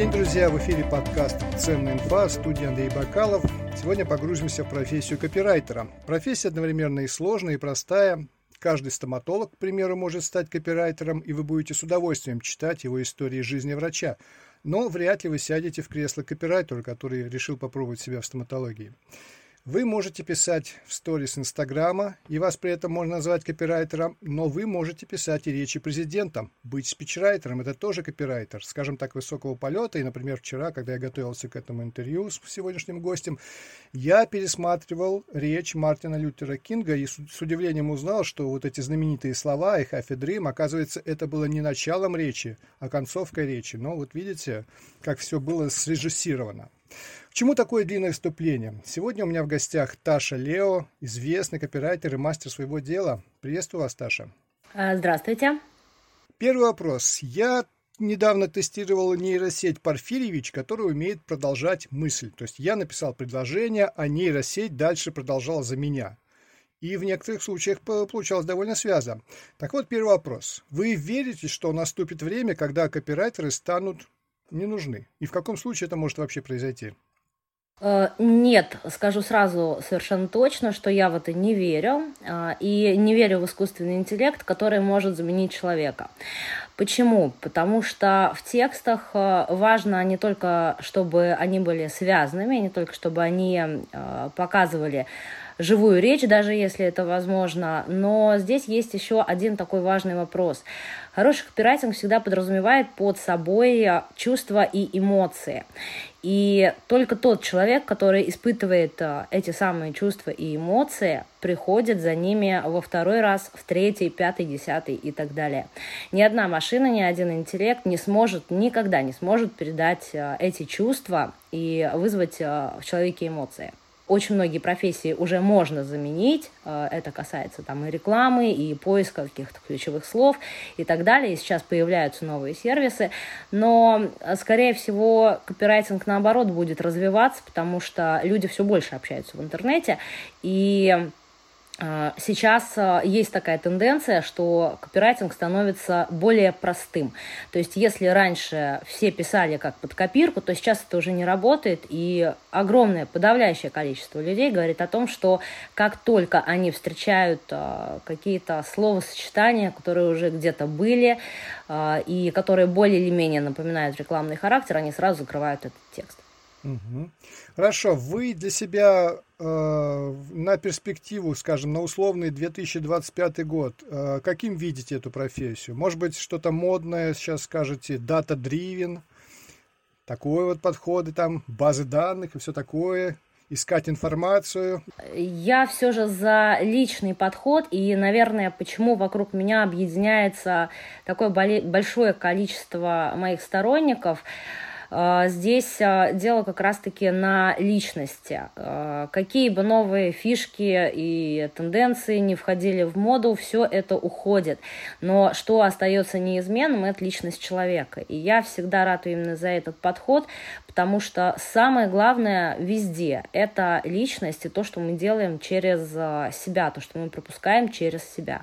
День, друзья! В эфире подкаст «Ценная инфа», студия Андрей Бакалов. Сегодня погрузимся в профессию копирайтера. Профессия одновременно и сложная, и простая. Каждый стоматолог, к примеру, может стать копирайтером, и вы будете с удовольствием читать его истории жизни врача. Но вряд ли вы сядете в кресло копирайтера, который решил попробовать себя в стоматологии. Вы можете писать в сторис Инстаграма, и вас при этом можно назвать копирайтером, но вы можете писать и речи президентам. Быть спичрайтером – это тоже копирайтер, скажем так, высокого полета. И, например, вчера, когда я готовился к этому интервью с сегодняшним гостем, я пересматривал речь Мартина Лютера Кинга и с удивлением узнал, что вот эти знаменитые слова «I have a dream», оказывается, это было не началом речи, а концовкой речи. Но вот видите, как все было срежиссировано. К чему такое длинное вступление? Сегодня у меня в гостях Таша Лео, известный копирайтер и мастер своего дела. Приветствую вас, Таша. А, здравствуйте. Первый вопрос. Я недавно тестировал нейросеть Порфирьевич, которая умеет продолжать мысль. То есть я написал предложение, а нейросеть дальше продолжала за меня. И в некоторых случаях получалось довольно связано. Так вот, первый вопрос. Вы верите, что наступит время, когда копирайтеры станут не нужны? И в каком случае это может вообще произойти? Э, нет, скажу сразу совершенно точно, что я в это не верю. Э, и не верю в искусственный интеллект, который может заменить человека. Почему? Потому что в текстах э, важно не только, чтобы они были связанными, не только, чтобы они показывали живую речь, даже если это возможно. Но здесь есть еще один такой важный вопрос. Хороший копирайтинг всегда подразумевает под собой чувства и эмоции. И только тот человек, который испытывает э, эти самые чувства и эмоции, приходит за ними во второй раз, в третий, пятый, десятый и так далее. Ни одна машина, ни один интеллект не сможет, никогда не сможет передать э, эти чувства и вызвать э, в человеке эмоции очень многие профессии уже можно заменить. Э, это касается там и рекламы, и поиска каких-то ключевых слов и так далее. И сейчас появляются новые сервисы. Но, э, скорее всего, копирайтинг, наоборот, будет развиваться, потому что люди все больше общаются в интернете. И сейчас а, есть такая тенденция, что копирайтинг становится более простым. То есть, если раньше все писали как под копирку, то сейчас это уже не работает, и огромное подавляющее количество людей говорит о том, что как только они встречают а, какие-то словосочетания, которые уже где-то были, и которые более или менее напоминают рекламный характер, они сразу закрывают этот текст. Угу. Хорошо, вы для себя э, на перспективу, скажем, на условный 2025 год, э, каким видите эту профессию? Может быть, что-то модное, сейчас скажете, дата-дривен, такой вот подходы, там, базы данных и все такое, искать информацию? Я все же за личный подход, и, наверное, почему вокруг меня объединяется такое большое количество моих сторонников – здесь а, дело как раз-таки на личности. А, какие бы новые фишки и тенденции не входили в моду, все это уходит. Но что остается неизменным, это личность человека. И я всегда рад именно за этот подход, потому что самое главное везде – это личность и то, что мы делаем через себя, то, что мы пропускаем через себя.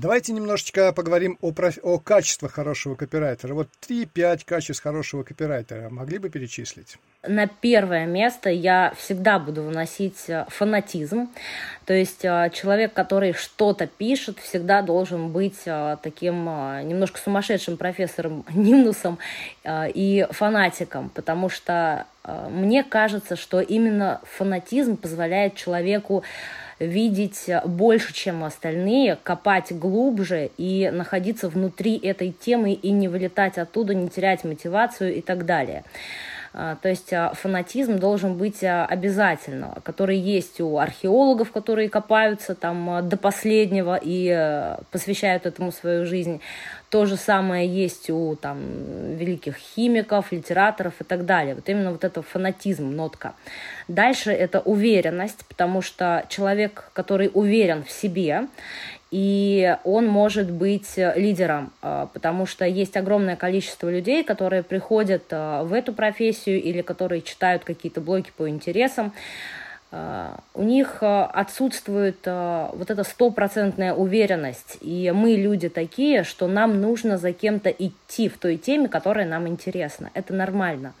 Давайте немножечко поговорим о, проф... о качествах хорошего копирайтера. Вот 3-5 качеств хорошего копирайтера могли бы перечислить? На первое место я всегда буду выносить э, фанатизм. То есть э, человек, который что-то пишет, всегда должен быть э, таким немножко сумасшедшим профессором Нинусом и фанатиком, потому что мне кажется, что именно фанатизм позволяет человеку видеть больше, чем остальные, копать глубже и находиться внутри этой темы и не вылетать оттуда, не терять мотивацию и так далее. А, то есть а, фанатизм должен быть а, обязательно, который есть у археологов, которые копаются там до последнего и посвящают этому свою жизнь. То же самое есть у там, великих химиков, литераторов и так далее. Вот именно вот это фанатизм, нотка. Дальше это уверенность, потому что человек, который уверен в себе, и он может быть лидером, а, потому что есть огромное количество людей, которые приходят а, в эту профессию или которые читают какие-то блоги по интересам, у них отсутствует вот эта стопроцентная уверенность, и мы люди такие, что нам нужно за кем-то идти в той теме, которая нам интересна. Это нормально.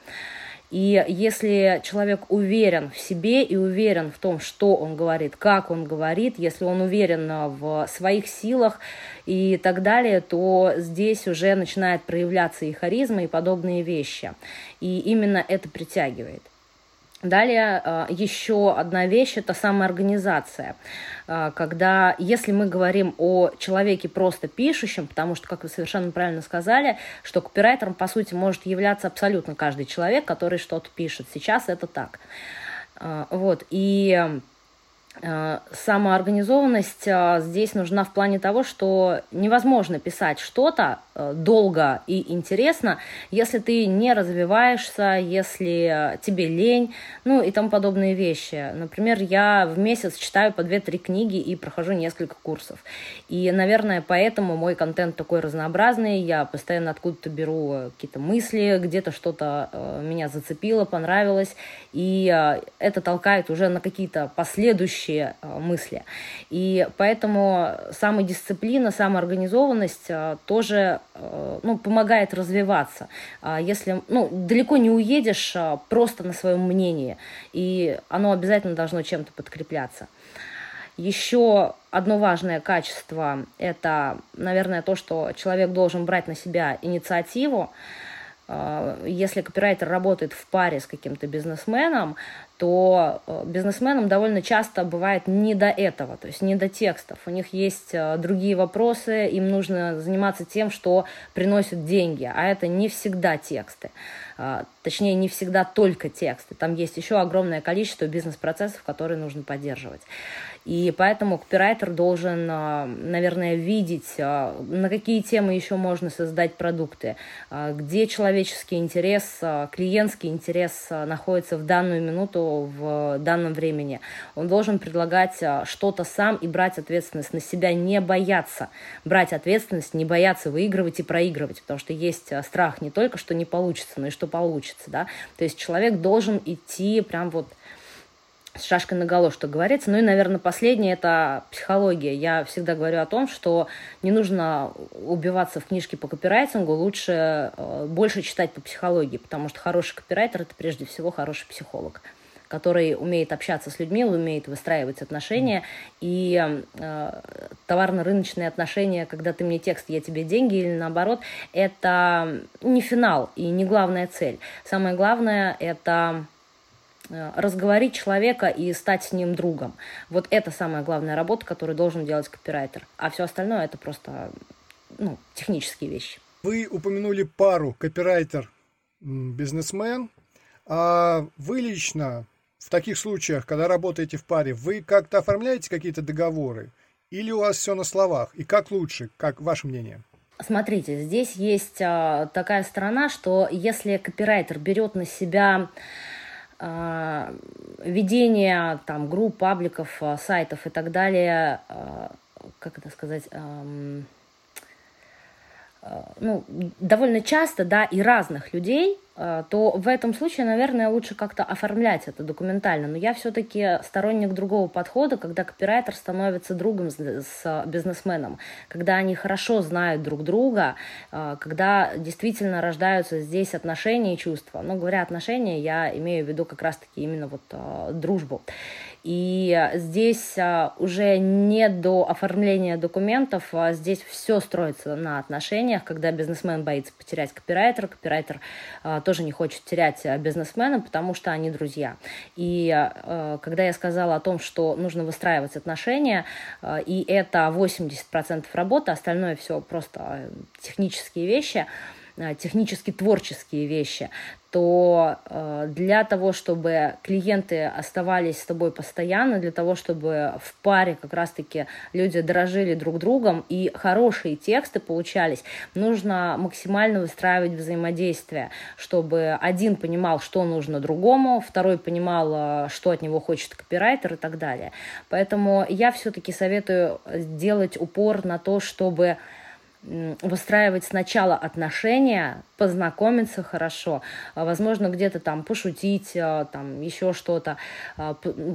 И если человек уверен в себе и уверен в том, что он говорит, как он говорит, если он уверен в своих силах и так далее, то здесь уже начинает проявляться и харизма, и подобные вещи. И именно это притягивает. Далее э, еще одна вещь – это самоорганизация. Э, когда, если мы говорим о человеке просто пишущем, потому что, как вы совершенно правильно сказали, что копирайтером, по сути, может являться абсолютно каждый человек, который что-то пишет. Сейчас это так. Э, вот. И самоорганизованность э, здесь нужна в плане того, что невозможно писать что-то э, долго и интересно, если ты не развиваешься, если тебе лень, ну и тому подобные вещи. Например, я в месяц читаю по 2-3 книги и прохожу несколько курсов. И, наверное, поэтому мой контент такой разнообразный, я постоянно откуда-то беру какие-то мысли, где-то что-то меня зацепило, понравилось, и это толкает уже на какие-то последующие общие э, мысли. И поэтому самодисциплина, самоорганизованность э, тоже э, ну, помогает развиваться. А если ну, далеко не уедешь просто на своем мнении, и оно обязательно должно чем-то подкрепляться. Еще одно важное качество – это, наверное, то, что человек должен брать на себя инициативу. Если копирайтер работает в паре с каким-то бизнесменом, то э, бизнесменам довольно часто бывает не до этого, то есть не до текстов. У них есть э, другие вопросы, им нужно заниматься тем, что приносит деньги, а это не всегда тексты. А, точнее, не всегда только тексты. Там есть еще огромное количество бизнес-процессов, которые нужно поддерживать. И поэтому копирайтер должен, а, наверное, видеть, а, на какие темы еще можно создать продукты, где человеческий интерес, клиентский интерес находится в данную минуту, в данном времени. Он должен предлагать что-то сам и брать ответственность на себя, не бояться брать ответственность, не бояться выигрывать и проигрывать, потому что есть страх не только, что не получится, но и что получится, да, то есть человек должен идти прям вот с шашкой на голову, что говорится. Ну и, наверное, последнее – это психология. Я всегда говорю о том, что не нужно убиваться в книжке по копирайтингу, лучше э, больше читать по психологии, потому что хороший копирайтер – это прежде всего хороший психолог который умеет общаться с людьми, умеет выстраивать отношения. И э, товарно-рыночные отношения, когда ты мне текст, я тебе деньги, или наоборот, это не финал и не главная цель. Самое главное – это э, разговорить человека и стать с ним другом. Вот это самая главная работа, которую должен делать копирайтер. А все остальное это просто ну, технические вещи. Вы упомянули пару копирайтер-бизнесмен. А вы лично в таких случаях, когда работаете в паре, вы как-то оформляете какие-то договоры? Или у вас все на словах? И как лучше? Как ваше мнение? Смотрите, здесь есть а, такая сторона, что если копирайтер берет на себя а, ведение там, групп, пабликов, а, сайтов и так далее, а, как это сказать, ну, довольно часто, да, и разных людей, Э, то в этом случае, наверное, лучше как-то оформлять это документально. Но я все-таки сторонник другого подхода, когда копирайтер становится другом с бизнесменом, когда они хорошо знают друг друга, э, когда действительно рождаются здесь отношения и чувства. Но говоря отношения, я имею в виду как раз-таки именно вот э, дружбу. И здесь уже не до оформления документов, а здесь все строится на отношениях, когда бизнесмен боится потерять копирайтера, копирайтер тоже не хочет терять э, бизнесмена, потому что они друзья. И э, когда я сказала о том, что нужно выстраивать отношения, э, и это 80% работы, остальное все просто технические вещи, технически творческие вещи, то э, для того, чтобы клиенты оставались с тобой постоянно, для того, чтобы в паре как раз-таки люди дорожили друг другом и хорошие тексты получались, нужно максимально выстраивать взаимодействие, чтобы один понимал, что нужно другому, второй понимал, э, что от него хочет копирайтер и так далее. Поэтому я все-таки советую сделать упор на то, чтобы выстраивать сначала отношения, познакомиться хорошо, а, возможно, где-то там пошутить, а, там еще что-то, а,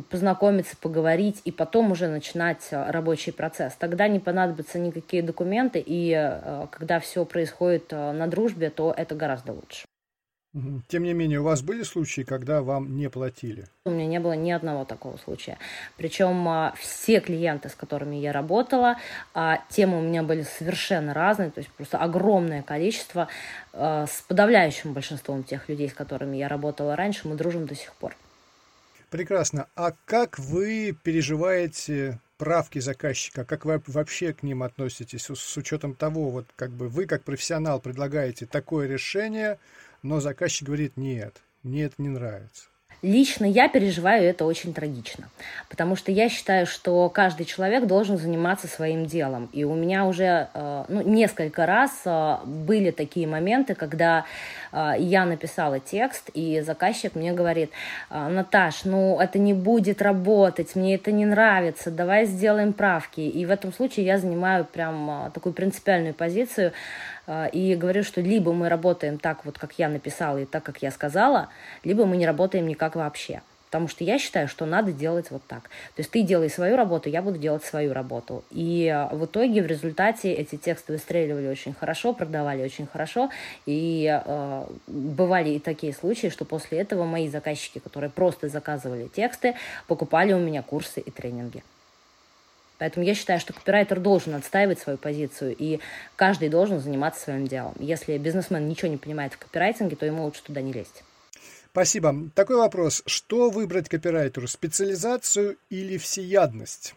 познакомиться, поговорить, и потом уже начинать рабочий процесс. Тогда не понадобятся никакие документы, и когда все происходит на дружбе, то это гораздо лучше. Тем не менее, у вас были случаи, когда вам не платили? У меня не было ни одного такого случая. Причем а, все клиенты, с которыми я работала, а, темы у меня были совершенно разные, то есть просто огромное количество. А, с подавляющим большинством тех людей, с которыми я работала раньше, мы дружим до сих пор. Прекрасно. А как вы переживаете правки заказчика, как вы вообще к ним относитесь с учетом того, вот как бы вы как профессионал предлагаете такое решение, но заказчик говорит, нет, мне это не нравится. Лично я переживаю это очень трагично, потому что я считаю, что каждый человек должен заниматься своим делом. И у меня уже э, ну, несколько раз э, были такие моменты, когда э, я написала текст, и заказчик мне говорит, Наташ, ну это не будет работать, мне это не нравится, давай сделаем правки. И в этом случае я занимаю прям такую принципиальную позицию, и говорю, что либо мы работаем так, вот как я написала и так, как я сказала, либо мы не работаем никак вообще. Потому что я считаю, что надо делать вот так. То есть ты делай свою работу, я буду делать свою работу. И а, в итоге, в результате эти тексты выстреливали очень хорошо, продавали очень хорошо. И э, бывали и такие случаи, что после этого мои заказчики, которые просто заказывали тексты, покупали у меня курсы и тренинги. Поэтому я считаю, что копирайтер должен отстаивать свою позицию, и каждый должен заниматься своим делом. Если бизнесмен ничего не понимает в копирайтинге, то ему лучше туда не лезть. Спасибо. Такой вопрос. Что выбрать копирайтеру? Специализацию или всеядность?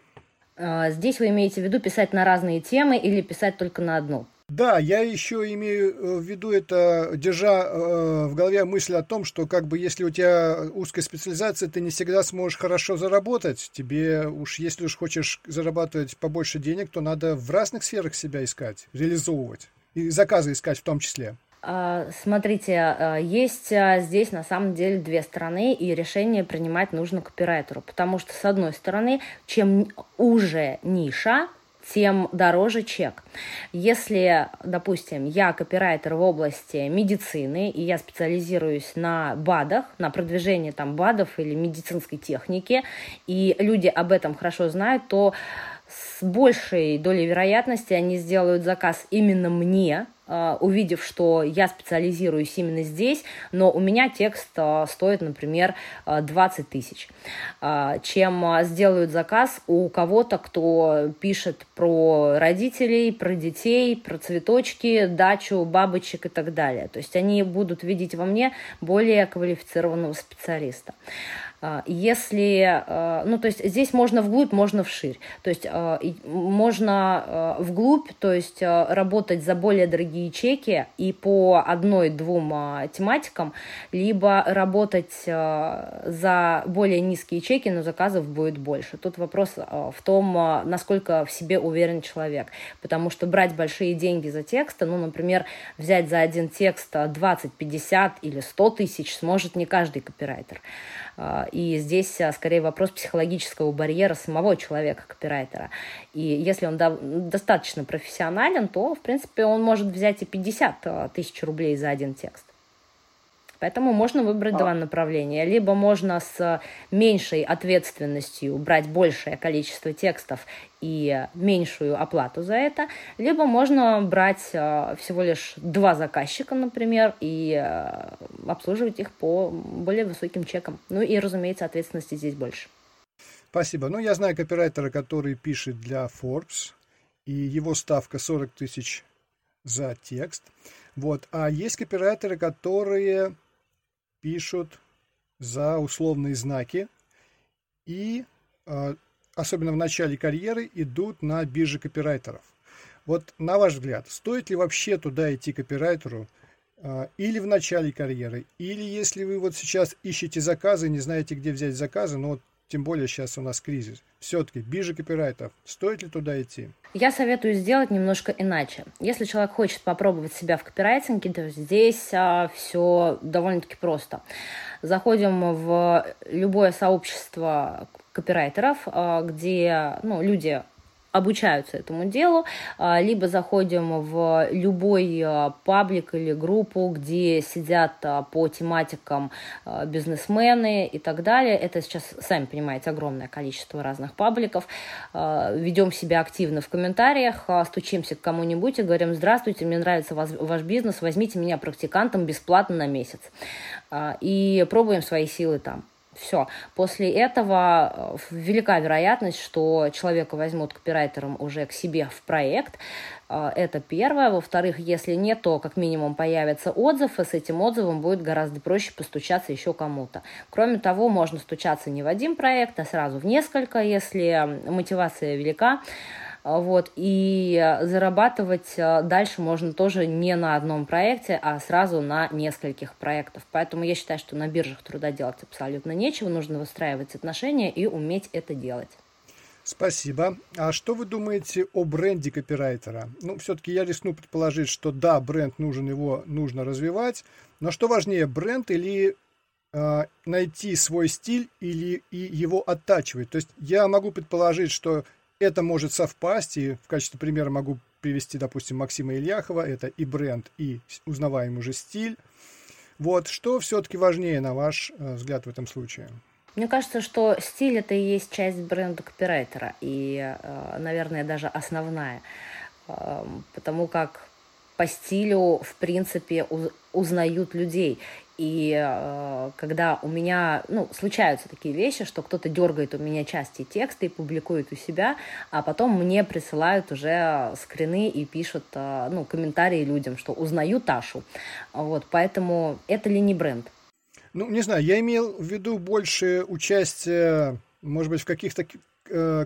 А, здесь вы имеете в виду писать на разные темы или писать только на одну? Да, я еще имею э, в виду это, держа э, в голове мысль о том, что как бы если у тебя узкая специализация, ты не всегда сможешь хорошо заработать. Тебе уж, если уж хочешь зарабатывать побольше денег, то надо в разных сферах себя искать, реализовывать. И заказы искать в том числе. А, смотрите, а, есть здесь на самом деле две стороны, и решение принимать нужно копирайтеру, потому что, с одной стороны, чем уже ниша, тем дороже чек. Если, допустим, я копирайтер в области медицины, и я специализируюсь на БАДах, на продвижении там БАДов или медицинской техники, и люди об этом хорошо знают, то с большей долей вероятности они сделают заказ именно мне, увидев, что я специализируюсь именно здесь, но у меня текст а, стоит, например, 20 а, тысяч, чем сделают заказ у кого-то, кто пишет про родителей, про детей, про цветочки, дачу, бабочек и так далее. То есть они будут видеть во мне более квалифицированного специалиста. А, если, а, ну, то есть здесь можно вглубь, можно вширь. То есть а, можно вглубь, то есть работать за более дорогие чеки и по одной-двум тематикам, либо работать за более низкие чеки, но заказов будет больше. Тут вопрос в том, насколько в себе уверен человек. Потому что брать большие деньги за тексты, ну, например, взять за один текст 20, 50 или 100 тысяч сможет не каждый копирайтер. И здесь а, скорее вопрос психологического барьера самого человека-копирайтера. И если он достаточно профессионален, то, в принципе, он может взять и 50 а, тысяч рублей за один текст. Поэтому можно выбрать а. два направления. Либо можно с меньшей ответственностью брать большее количество текстов и меньшую оплату за это, либо можно брать э, всего лишь два заказчика, например, и э, обслуживать их по более высоким чекам. Ну и, разумеется, ответственности здесь больше. Спасибо. Ну, я знаю копирайтера, который пишет для Forbes, и его ставка 40 тысяч за текст. Вот. А есть копирайтеры, которые пишут за условные знаки и, а, особенно в начале карьеры, идут на биржи копирайтеров. Вот на ваш взгляд, стоит ли вообще туда идти копирайтеру а, или в начале карьеры, или если вы вот сейчас ищете заказы, не знаете, где взять заказы, но вот тем более сейчас у нас кризис. Все-таки биржа копирайтов, стоит ли туда идти? Я советую сделать немножко иначе. Если человек хочет попробовать себя в копирайтинге, то здесь а, все довольно-таки просто. Заходим в любое сообщество копирайтеров, а, где ну, люди обучаются этому делу, а, либо заходим в любой а, паблик или группу, где сидят а, по тематикам бизнесмены и так далее. Это сейчас, сами понимаете, огромное количество разных пабликов. Ведем себя активно в комментариях, стучимся к кому-нибудь и говорим, здравствуйте, мне нравится ваш бизнес, возьмите меня практикантом бесплатно на месяц. И пробуем свои силы там. Все. После этого э, велика вероятность, что человека возьмут копирайтером уже к себе в проект. Э, это первое. Во-вторых, если нет, то как минимум появится отзыв, и с этим отзывом будет гораздо проще постучаться еще кому-то. Кроме того, можно стучаться не в один проект, а сразу в несколько, если мотивация велика. А, вот, и зарабатывать а, дальше можно тоже не на одном проекте, а сразу на нескольких проектах. Поэтому я считаю, что на биржах труда делать абсолютно нечего, нужно выстраивать отношения и уметь это делать. Спасибо. А что вы думаете о бренде копирайтера? Ну, все-таки я рискну предположить, что да, бренд нужен, его нужно развивать, но что важнее, бренд или э, найти свой стиль или и его оттачивать? То есть я могу предположить, что это может совпасть, и в качестве примера могу привести, допустим, Максима Ильяхова. Это и бренд, и узнаваемый уже стиль. Вот, что все-таки важнее, на ваш э, взгляд, в этом случае? Мне кажется, что стиль это и есть часть бренда копирайтера, и, э, наверное, даже основная. Эм, потому как по стилю, в принципе, узнают людей. И э, когда у меня, ну, случаются такие вещи, что кто-то дергает у меня части текста и публикует у себя, а потом мне присылают уже скрины и пишут, э, ну, комментарии людям, что узнаю Ташу. Вот, поэтому это ли не бренд? Ну, не знаю, я имел в виду больше участие, может быть, в каких-то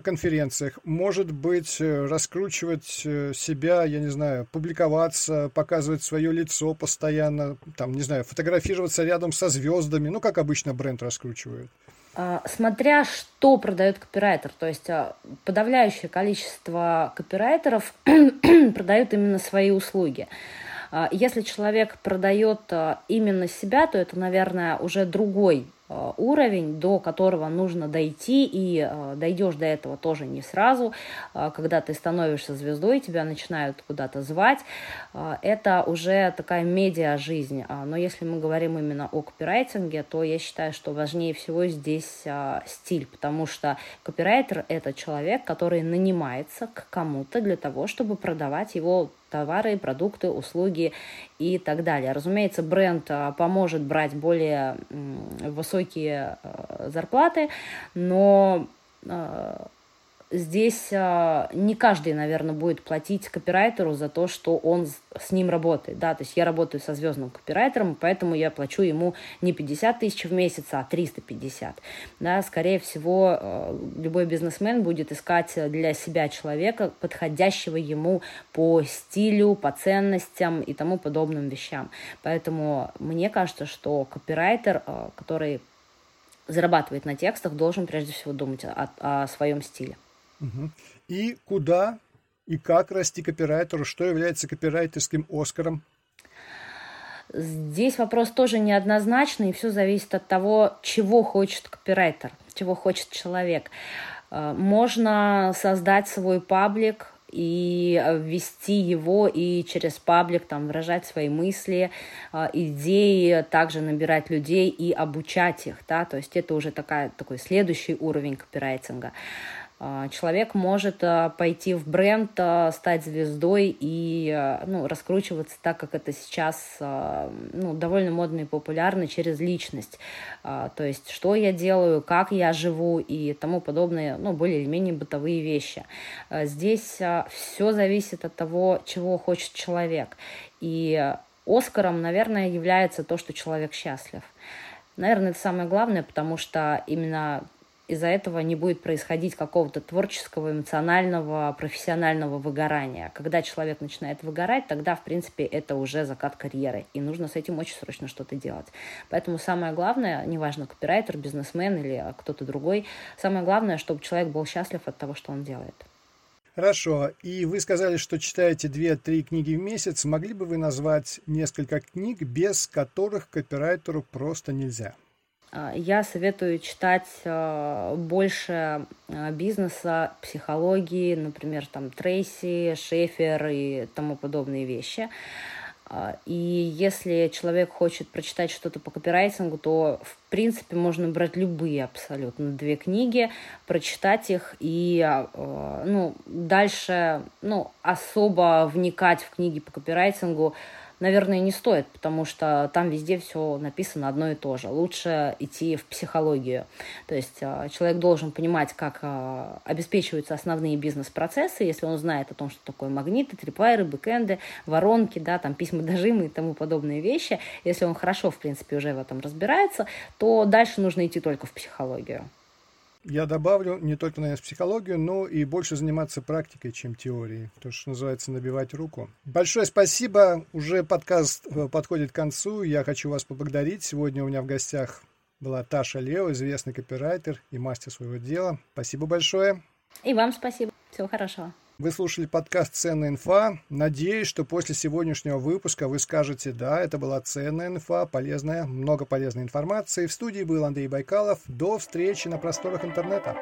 конференциях, может быть, э, раскручивать э, себя, я не знаю, публиковаться, показывать свое лицо постоянно, там, не знаю, фотографироваться рядом со звездами, ну, как обычно бренд раскручивают. А, смотря что продает копирайтер, то есть а, подавляющее количество копирайтеров продают именно свои услуги. А, если человек продает именно себя, то это, наверное, уже другой Э, уровень, до которого нужно дойти, и э, дойдешь до этого тоже не сразу. Э, когда ты становишься звездой, тебя начинают куда-то звать, это уже такая медиа-жизнь. Но если мы говорим именно о копирайтинге, то я считаю, что важнее всего здесь стиль, потому что копирайтер – это человек, который нанимается к кому-то для того, чтобы продавать его товары, продукты, услуги и так далее. Разумеется, бренд а, поможет брать более высокие а, зарплаты, но а, здесь а, не каждый, наверное, будет платить копирайтеру за то, что он с ним работает. Да? То есть я работаю со звездным копирайтером, поэтому я плачу ему не 50 тысяч в месяц, а 350. Да? Скорее всего, а, любой бизнесмен будет искать для себя человека, подходящего ему по стилю, по ценностям и тому подобным вещам. Поэтому мне кажется, что копирайтер, а, который зарабатывает на текстах, должен прежде всего думать о, о своем стиле. И куда и как расти копирайтеру? Что является копирайтерским Оскаром? Здесь вопрос тоже неоднозначный, и все зависит от того, чего хочет копирайтер, чего хочет человек. Э, можно создать свой паблик, и ввести его и через паблик там выражать свои мысли, э, идеи, также набирать людей и обучать их, да, то есть это уже такая, такой следующий уровень копирайтинга. А, человек может а, пойти в бренд, а, стать звездой и ну, раскручиваться так, как это сейчас ну, довольно модно и популярно через личность. То есть, что я делаю, как я живу и тому подобное, ну, более или менее бытовые вещи. Здесь все зависит от того, чего хочет человек. И Оскаром, наверное, является то, что человек счастлив. Наверное, это самое главное, потому что именно из-за этого не будет происходить какого-то творческого, эмоционального, профессионального выгорания. Когда человек начинает выгорать, тогда, в принципе, это уже закат карьеры, и нужно с этим очень срочно что-то делать. Поэтому самое главное, неважно, копирайтер, бизнесмен или кто-то другой, самое главное, чтобы человек был счастлив от того, что он делает. Хорошо. И вы сказали, что читаете 2-3 книги в месяц. Могли бы вы назвать несколько книг, без которых копирайтеру просто нельзя? Я советую читать больше бизнеса, психологии, например, там Трейси, Шефер и тому подобные вещи. И если человек хочет прочитать что-то по копирайтингу, то, в принципе, можно брать любые абсолютно две книги, прочитать их и ну, дальше ну, особо вникать в книги по копирайтингу наверное, не стоит, потому что там везде все написано одно и то же. Лучше идти в психологию. То есть а, человек должен понимать, как а, обеспечиваются основные бизнес-процессы, если он знает о том, что такое магниты, трипвайры, бэкэнды, воронки, да, там письма дожимы и тому подобные вещи. Если он хорошо, в принципе, уже в этом разбирается, то дальше нужно идти только в психологию. Я добавлю не только, наверное, психологию, но и больше заниматься практикой, чем теорией. То, что называется набивать руку. Большое спасибо. Уже подкаст э, подходит к концу. Я хочу вас поблагодарить. Сегодня у меня в гостях была Таша Лео, известный копирайтер и мастер своего дела. Спасибо большое. И вам спасибо. Всего хорошего. Вы слушали подкаст «Ценная инфа». Надеюсь, что после сегодняшнего выпуска вы скажете, да, это была ценная инфа, полезная, много полезной информации. В студии был Андрей Байкалов. До встречи на просторах интернета.